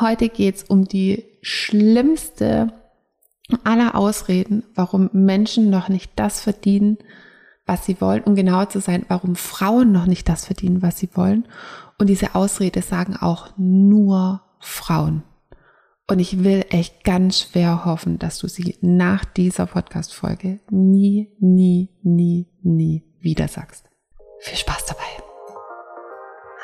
Heute geht's um die schlimmste aller Ausreden, warum Menschen noch nicht das verdienen, was sie wollen, um genauer zu sein, warum Frauen noch nicht das verdienen, was sie wollen. Und diese Ausrede sagen auch nur Frauen. Und ich will echt ganz schwer hoffen, dass du sie nach dieser Podcast-Folge nie, nie, nie, nie wieder sagst. Viel Spaß dabei.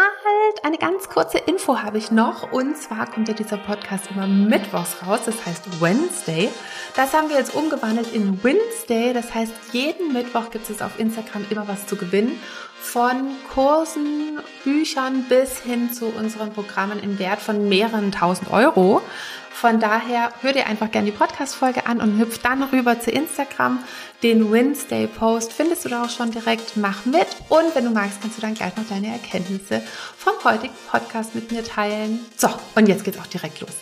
Halt, eine ganz kurze Info habe ich noch. Und zwar kommt ja dieser Podcast immer mittwochs raus, das heißt Wednesday. Das haben wir jetzt umgewandelt in Wednesday. Das heißt, jeden Mittwoch gibt es auf Instagram immer was zu gewinnen. Von Kursen, Büchern bis hin zu unseren Programmen im Wert von mehreren tausend Euro. Von daher hör dir einfach gerne die Podcast-Folge an und hüpf dann rüber zu Instagram. Den Wednesday-Post findest du da auch schon direkt. Mach mit. Und wenn du magst, kannst du dann gleich noch deine Erkenntnisse vom heutigen Podcast mit mir teilen. So, und jetzt geht's auch direkt los.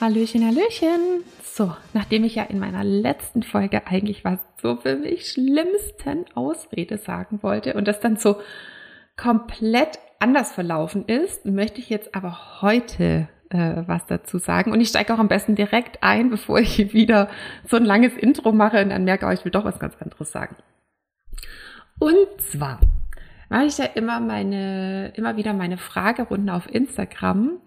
Hallöchen, Hallöchen. So, nachdem ich ja in meiner letzten Folge eigentlich was so für mich schlimmsten Ausrede sagen wollte und das dann so komplett anders verlaufen ist, möchte ich jetzt aber heute äh, was dazu sagen. Und ich steige auch am besten direkt ein, bevor ich wieder so ein langes Intro mache und dann merke, oh, ich will doch was ganz anderes sagen. Und zwar mache ich ja immer meine, immer wieder meine Fragerunden auf Instagram.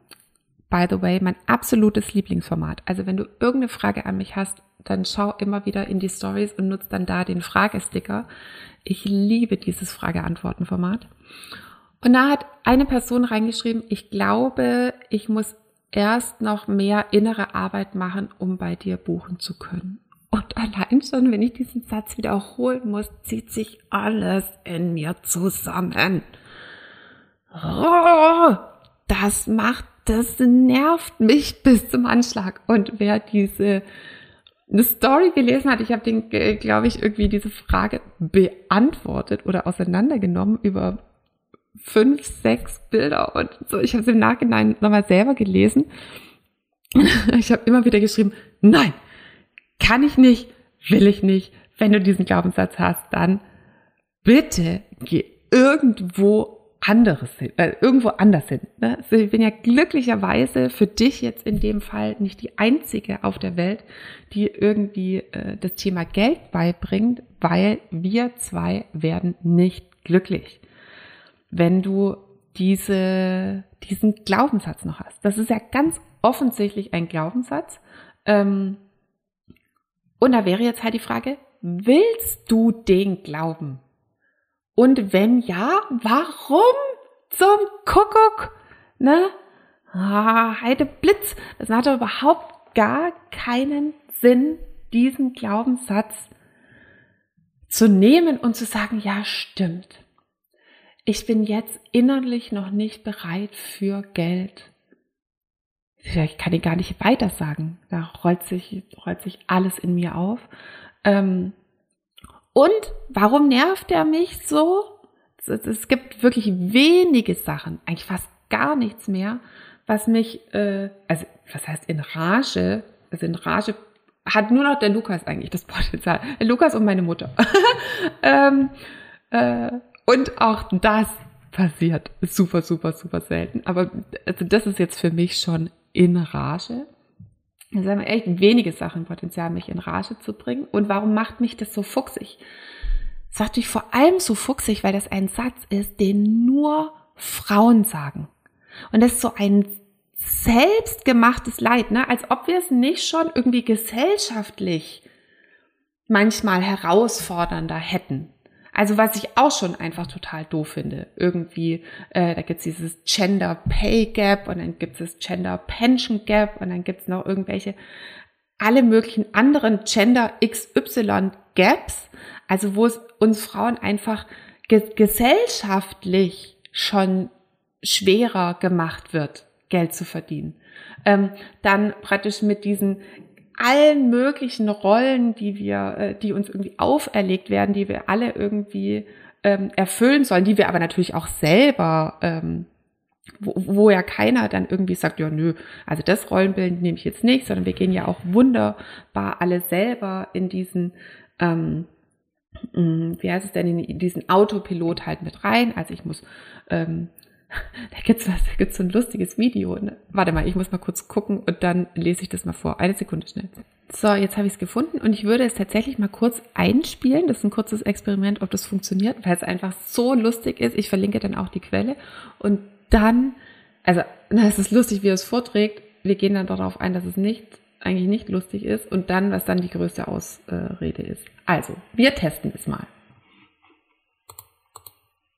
By the way, mein absolutes Lieblingsformat. Also wenn du irgendeine Frage an mich hast, dann schau immer wieder in die Stories und nutze dann da den Fragesticker. Ich liebe dieses Frage-Antworten-Format. Und da hat eine Person reingeschrieben, ich glaube, ich muss erst noch mehr innere Arbeit machen, um bei dir buchen zu können. Und allein schon, wenn ich diesen Satz wiederholen muss, zieht sich alles in mir zusammen. Oh, das macht, das nervt mich bis zum Anschlag. Und wer diese eine Story gelesen hat, ich habe den, glaube ich, irgendwie diese Frage beantwortet oder auseinandergenommen über fünf, sechs Bilder und so. Ich habe es im Nachhinein nochmal selber gelesen. Ich habe immer wieder geschrieben, nein, kann ich nicht, will ich nicht. Wenn du diesen Glaubenssatz hast, dann bitte geh irgendwo anderes hin, äh, irgendwo anders hin. Ne? Also ich bin ja glücklicherweise für dich jetzt in dem Fall nicht die einzige auf der Welt, die irgendwie äh, das Thema Geld beibringt, weil wir zwei werden nicht glücklich wenn du diese, diesen Glaubenssatz noch hast. Das ist ja ganz offensichtlich ein Glaubenssatz. Ähm, und da wäre jetzt halt die Frage, willst du den glauben? Und wenn ja, warum zum Kuckuck? Ne? Ah, Heide Blitz, das hat doch überhaupt gar keinen Sinn, diesen Glaubenssatz zu nehmen und zu sagen, ja, stimmt ich bin jetzt innerlich noch nicht bereit für Geld. Ich kann ihn gar nicht weiter sagen. Da rollt sich, rollt sich alles in mir auf. Ähm, und warum nervt er mich so? Es gibt wirklich wenige Sachen, eigentlich fast gar nichts mehr, was mich, äh, also was heißt in Rage? Also in Rage hat nur noch der Lukas eigentlich das Potenzial. Der Lukas und meine Mutter. ähm, äh, und auch das passiert super, super, super selten. Aber also das ist jetzt für mich schon in Rage. Es haben echt wenige Sachen Potenzial, mich in Rage zu bringen. Und warum macht mich das so fuchsig? Es macht mich vor allem so fuchsig, weil das ein Satz ist, den nur Frauen sagen. Und das ist so ein selbstgemachtes Leid, ne? als ob wir es nicht schon irgendwie gesellschaftlich manchmal herausfordernder hätten. Also was ich auch schon einfach total doof finde. Irgendwie, äh, da gibt's dieses Gender Pay Gap und dann gibt's das Gender Pension Gap und dann gibt's noch irgendwelche alle möglichen anderen Gender XY Gaps. Also wo es uns Frauen einfach ge gesellschaftlich schon schwerer gemacht wird, Geld zu verdienen. Ähm, dann praktisch mit diesen allen möglichen Rollen, die wir, äh, die uns irgendwie auferlegt werden, die wir alle irgendwie ähm, erfüllen sollen, die wir aber natürlich auch selber, ähm, wo, wo ja keiner dann irgendwie sagt, ja nö, also das Rollenbild nehme ich jetzt nicht, sondern wir gehen ja auch wunderbar alle selber in diesen ähm, mm, wie heißt es denn, in diesen Autopilot halt mit rein. Also ich muss ähm, da da gibt's so ein lustiges Video. Ne? Warte mal, ich muss mal kurz gucken und dann lese ich das mal vor. Eine Sekunde schnell. So, jetzt habe ich es gefunden und ich würde es tatsächlich mal kurz einspielen. Das ist ein kurzes Experiment, ob das funktioniert, weil es einfach so lustig ist. Ich verlinke dann auch die Quelle und dann, also, na, es ist lustig, wie er es vorträgt. Wir gehen dann darauf ein, dass es nicht, eigentlich nicht lustig ist und dann, was dann die größte Ausrede ist. Also, wir testen es mal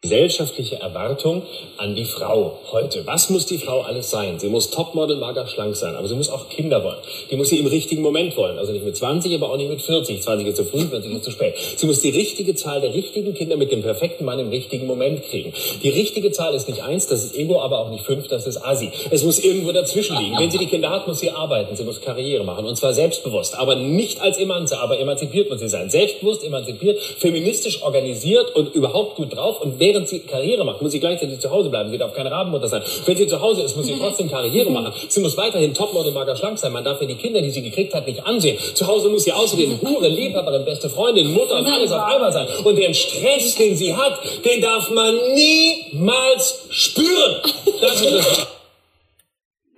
gesellschaftliche Erwartung an die Frau heute. Was muss die Frau alles sein? Sie muss Topmodel, mager, schlank sein, aber sie muss auch Kinder wollen. Die muss sie im richtigen Moment wollen. Also nicht mit 20, aber auch nicht mit 40. 20 ist zu früh, 40 ist zu spät. Sie muss die richtige Zahl der richtigen Kinder mit dem perfekten Mann im richtigen Moment kriegen. Die richtige Zahl ist nicht eins, das ist Ego, aber auch nicht fünf, das ist Asi. Es muss irgendwo dazwischen liegen. Wenn sie die Kinder hat, muss sie arbeiten, sie muss Karriere machen und zwar selbstbewusst, aber nicht als Emanze, aber emanzipiert muss sie sein. Selbstbewusst, emanzipiert, feministisch organisiert und überhaupt gut drauf und wäre während sie Karriere macht, muss sie gleichzeitig zu Hause bleiben. Sie darf keine Rabenmutter sein. Wenn sie zu Hause ist, muss sie trotzdem Karriere machen. Sie muss weiterhin Topmodel, mager, schlank sein. Man darf ja die Kinder, die sie gekriegt hat, nicht ansehen. Zu Hause muss sie außerdem Hure, Liebhaberin, beste Freundin, Mutter und alles auf einmal sein. Und den Stress, den sie hat, den darf man niemals spüren. Das ist es.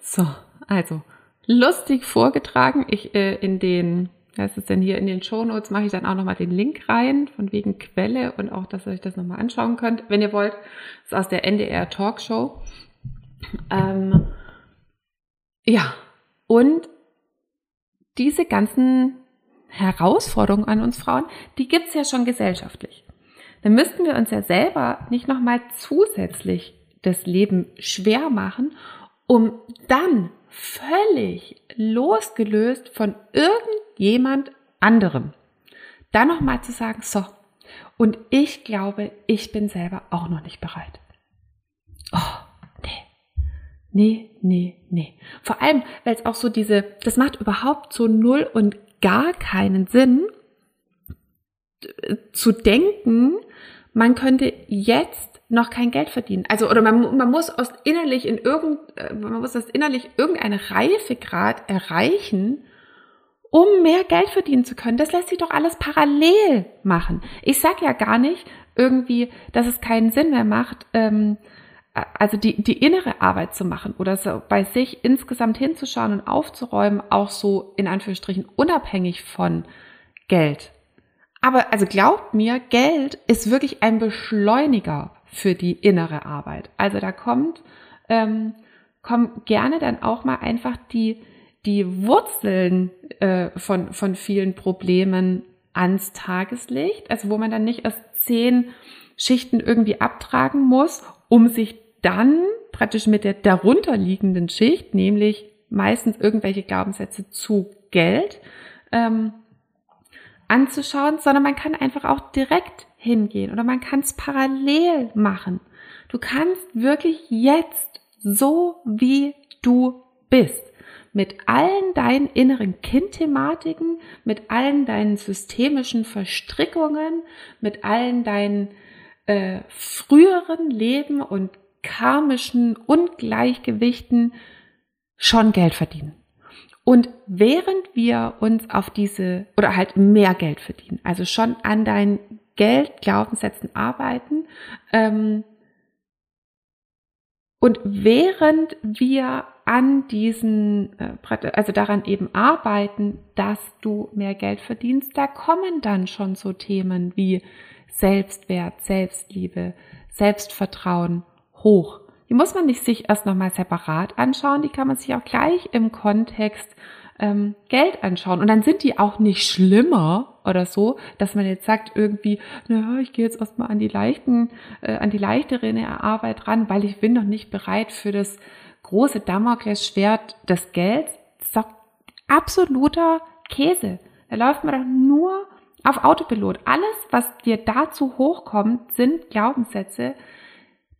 So, also lustig vorgetragen. Ich äh, in den heißt es denn hier in den Show Notes mache ich dann auch nochmal den Link rein, von wegen Quelle und auch, dass ihr euch das nochmal anschauen könnt, wenn ihr wollt. Das ist aus der NDR Talkshow. Ähm, ja, und diese ganzen Herausforderungen an uns Frauen, die gibt's ja schon gesellschaftlich. Dann müssten wir uns ja selber nicht nochmal zusätzlich das Leben schwer machen, um dann völlig losgelöst von irgendeinem jemand anderem. Dann nochmal zu sagen, so, und ich glaube, ich bin selber auch noch nicht bereit. Oh, nee. Nee, nee, nee. Vor allem, weil es auch so diese, das macht überhaupt so null und gar keinen Sinn, zu denken, man könnte jetzt noch kein Geld verdienen. Also, oder man, man muss aus innerlich in irgend, man muss aus innerlich irgendeine Reifegrad erreichen, um mehr Geld verdienen zu können. Das lässt sich doch alles parallel machen. Ich sag ja gar nicht irgendwie, dass es keinen Sinn mehr macht, ähm, also die, die innere Arbeit zu machen oder so bei sich insgesamt hinzuschauen und aufzuräumen, auch so in Anführungsstrichen unabhängig von Geld. Aber also glaubt mir, Geld ist wirklich ein Beschleuniger für die innere Arbeit. Also da kommt, ähm, kommen gerne dann auch mal einfach die, die Wurzeln äh, von, von vielen Problemen ans Tageslicht, also wo man dann nicht erst zehn Schichten irgendwie abtragen muss, um sich dann praktisch mit der darunterliegenden Schicht, nämlich meistens irgendwelche Glaubenssätze zu Geld, ähm, anzuschauen, sondern man kann einfach auch direkt hingehen oder man kann es parallel machen. Du kannst wirklich jetzt so wie du bist mit allen deinen inneren Kindthematiken, mit allen deinen systemischen Verstrickungen, mit allen deinen äh, früheren Leben und karmischen Ungleichgewichten schon Geld verdienen. Und während wir uns auf diese oder halt mehr Geld verdienen, also schon an deinen Geldglaubenssätzen arbeiten, ähm, und während wir an diesen, äh, also daran eben arbeiten, dass du mehr Geld verdienst, da kommen dann schon so Themen wie Selbstwert, Selbstliebe, Selbstvertrauen hoch. Die muss man nicht sich erst nochmal separat anschauen, die kann man sich auch gleich im Kontext ähm, Geld anschauen. Und dann sind die auch nicht schlimmer oder so, dass man jetzt sagt irgendwie, na, ich gehe jetzt erstmal an die leichten, äh, an die leichtere Arbeit ran, weil ich bin noch nicht bereit für das große Damoklesschwert des Gelds. Das ist doch absoluter Käse. Da läuft man doch nur auf Autopilot. Alles, was dir dazu hochkommt, sind Glaubenssätze,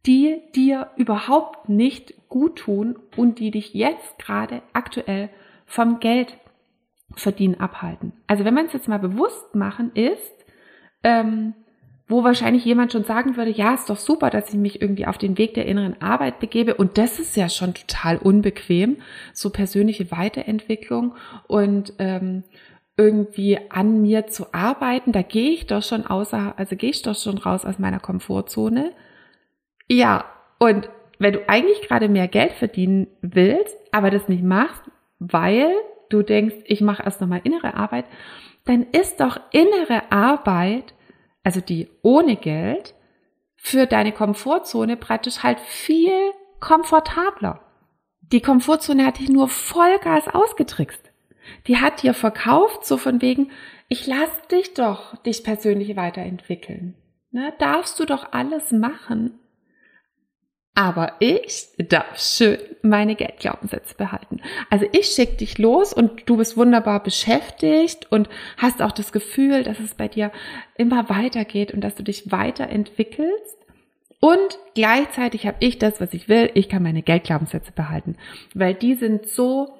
die dir überhaupt nicht gut tun und die dich jetzt gerade aktuell vom Geld verdienen abhalten. Also wenn man es jetzt mal bewusst machen ist, ähm, wo wahrscheinlich jemand schon sagen würde, ja, ist doch super, dass ich mich irgendwie auf den Weg der inneren Arbeit begebe. Und das ist ja schon total unbequem, so persönliche Weiterentwicklung und ähm, irgendwie an mir zu arbeiten. Da gehe ich doch schon außer, also gehe ich doch schon raus aus meiner Komfortzone. Ja, und wenn du eigentlich gerade mehr Geld verdienen willst, aber das nicht machst, weil du denkst, ich mache erst nochmal innere Arbeit, dann ist doch innere Arbeit also die ohne Geld, für deine Komfortzone praktisch halt viel komfortabler. Die Komfortzone hat dich nur Vollgas ausgetrickst. Die hat dir verkauft, so von wegen, ich lass dich doch dich persönlich weiterentwickeln. Ne, darfst du doch alles machen. Aber ich darf schön meine Geldglaubenssätze behalten. Also ich schicke dich los und du bist wunderbar beschäftigt und hast auch das Gefühl, dass es bei dir immer weitergeht und dass du dich weiterentwickelst. Und gleichzeitig habe ich das, was ich will. Ich kann meine Geldglaubenssätze behalten, weil die sind so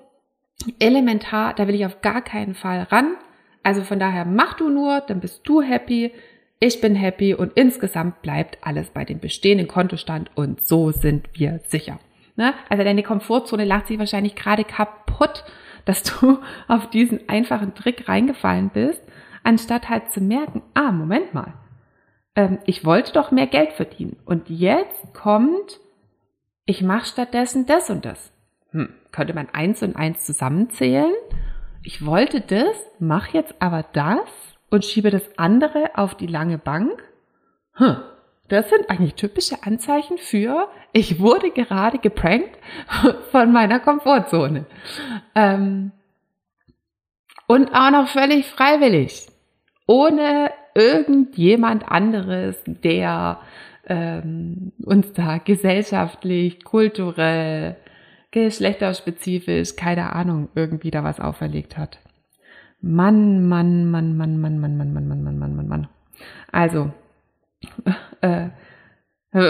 elementar. Da will ich auf gar keinen Fall ran. Also von daher mach du nur, dann bist du happy ich bin happy und insgesamt bleibt alles bei dem bestehenden Kontostand und so sind wir sicher. Ne? Also deine Komfortzone lacht sich wahrscheinlich gerade kaputt, dass du auf diesen einfachen Trick reingefallen bist, anstatt halt zu merken, ah, Moment mal, ähm, ich wollte doch mehr Geld verdienen und jetzt kommt, ich mache stattdessen das und das. Hm, könnte man eins und eins zusammenzählen? Ich wollte das, mach jetzt aber das und schiebe das andere auf die lange Bank? Hm, das sind eigentlich typische Anzeichen für, ich wurde gerade geprankt von meiner Komfortzone. Ähm, und auch noch völlig freiwillig, ohne irgendjemand anderes, der ähm, uns da gesellschaftlich, kulturell, geschlechterspezifisch, keine Ahnung, irgendwie da was auferlegt hat. Mann, Mann, Mann, Mann, Mann, Mann, Mann, Mann, Mann, Mann, Mann, Mann, Mann. Also, äh,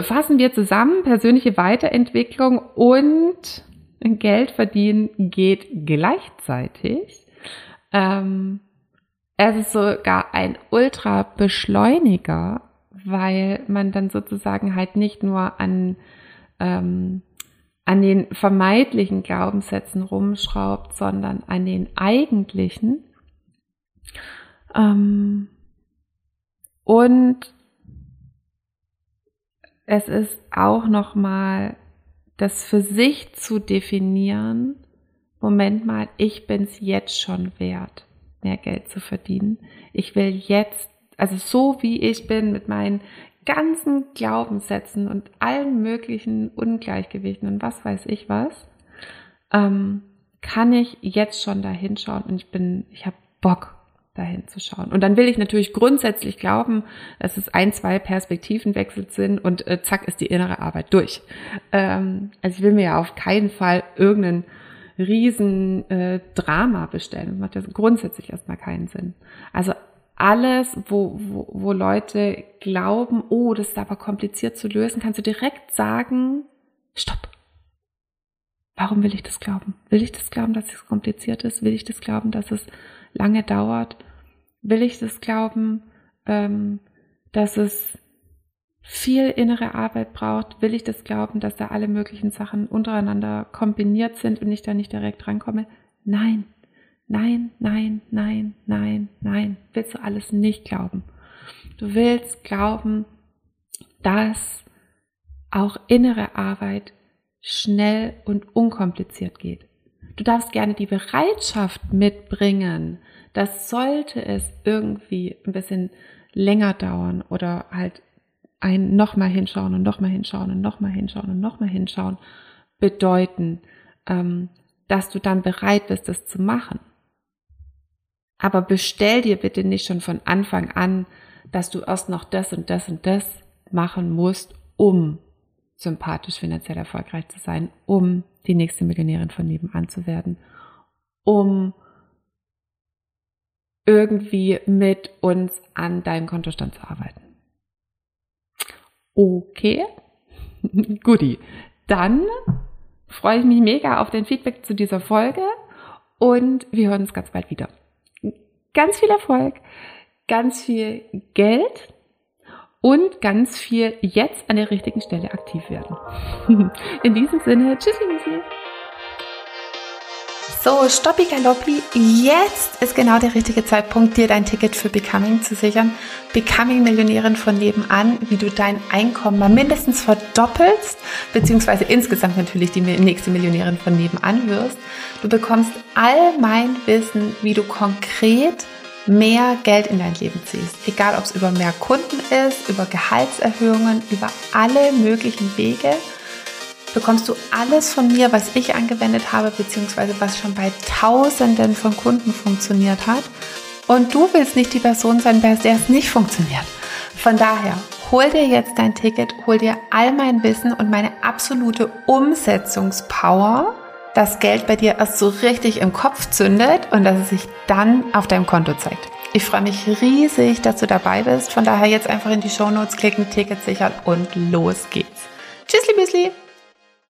fassen wir zusammen, persönliche Weiterentwicklung und Geld verdienen geht gleichzeitig. Ähm, es ist sogar ein Ultra-Beschleuniger, weil man dann sozusagen halt nicht nur an, ähm, an den vermeintlichen Glaubenssätzen rumschraubt, sondern an den eigentlichen ähm, und es ist auch nochmal das für sich zu definieren, Moment mal, ich bin es jetzt schon wert, mehr Geld zu verdienen. Ich will jetzt, also so wie ich bin, mit meinen ganzen Glaubenssätzen und allen möglichen Ungleichgewichten und was weiß ich was, ähm, kann ich jetzt schon da hinschauen und ich bin, ich habe Bock dahin zu schauen. Und dann will ich natürlich grundsätzlich glauben, dass es ein, zwei Perspektivenwechsel sind und äh, zack ist die innere Arbeit durch. Ähm, also ich will mir ja auf keinen Fall irgendeinen riesen äh, Drama bestellen. Das macht ja grundsätzlich erstmal keinen Sinn. Also alles, wo, wo, wo Leute glauben, oh, das ist aber kompliziert zu lösen, kannst du direkt sagen, stopp. Warum will ich das glauben? Will ich das glauben, dass es kompliziert ist? Will ich das glauben, dass es lange dauert? Will ich das glauben, ähm, dass es viel innere Arbeit braucht? Will ich das glauben, dass da alle möglichen Sachen untereinander kombiniert sind und ich da nicht direkt rankomme? Nein, nein, nein, nein, nein, nein. Willst du alles nicht glauben? Du willst glauben, dass auch innere Arbeit schnell und unkompliziert geht. Du darfst gerne die Bereitschaft mitbringen, das sollte es irgendwie ein bisschen länger dauern oder halt ein nochmal hinschauen und nochmal hinschauen und nochmal hinschauen und nochmal hinschauen bedeuten, ähm, dass du dann bereit bist, das zu machen. Aber bestell dir bitte nicht schon von Anfang an, dass du erst noch das und das und das machen musst, um sympathisch finanziell erfolgreich zu sein, um die nächste Millionärin von nebenan zu werden, um irgendwie mit uns an deinem Kontostand zu arbeiten. Okay, guti. Dann freue ich mich mega auf dein Feedback zu dieser Folge und wir hören uns ganz bald wieder. Ganz viel Erfolg, ganz viel Geld und ganz viel jetzt an der richtigen Stelle aktiv werden. In diesem Sinne, tschüssi, Müsli. So, Stoppi Galoppi, jetzt ist genau der richtige Zeitpunkt, dir dein Ticket für Becoming zu sichern. Becoming Millionärin von nebenan, wie du dein Einkommen mal mindestens verdoppelst, beziehungsweise insgesamt natürlich die nächste Millionärin von nebenan wirst. Du bekommst all mein Wissen, wie du konkret mehr Geld in dein Leben ziehst. Egal, ob es über mehr Kunden ist, über Gehaltserhöhungen, über alle möglichen Wege bekommst du alles von mir, was ich angewendet habe, beziehungsweise was schon bei Tausenden von Kunden funktioniert hat. Und du willst nicht die Person sein, bei der es nicht funktioniert. Von daher, hol dir jetzt dein Ticket, hol dir all mein Wissen und meine absolute Umsetzungspower, dass Geld bei dir erst so richtig im Kopf zündet und dass es sich dann auf deinem Konto zeigt. Ich freue mich riesig, dass du dabei bist. Von daher jetzt einfach in die Show Notes klicken, Ticket sichern und los geht's. Tschüssli, Müsli!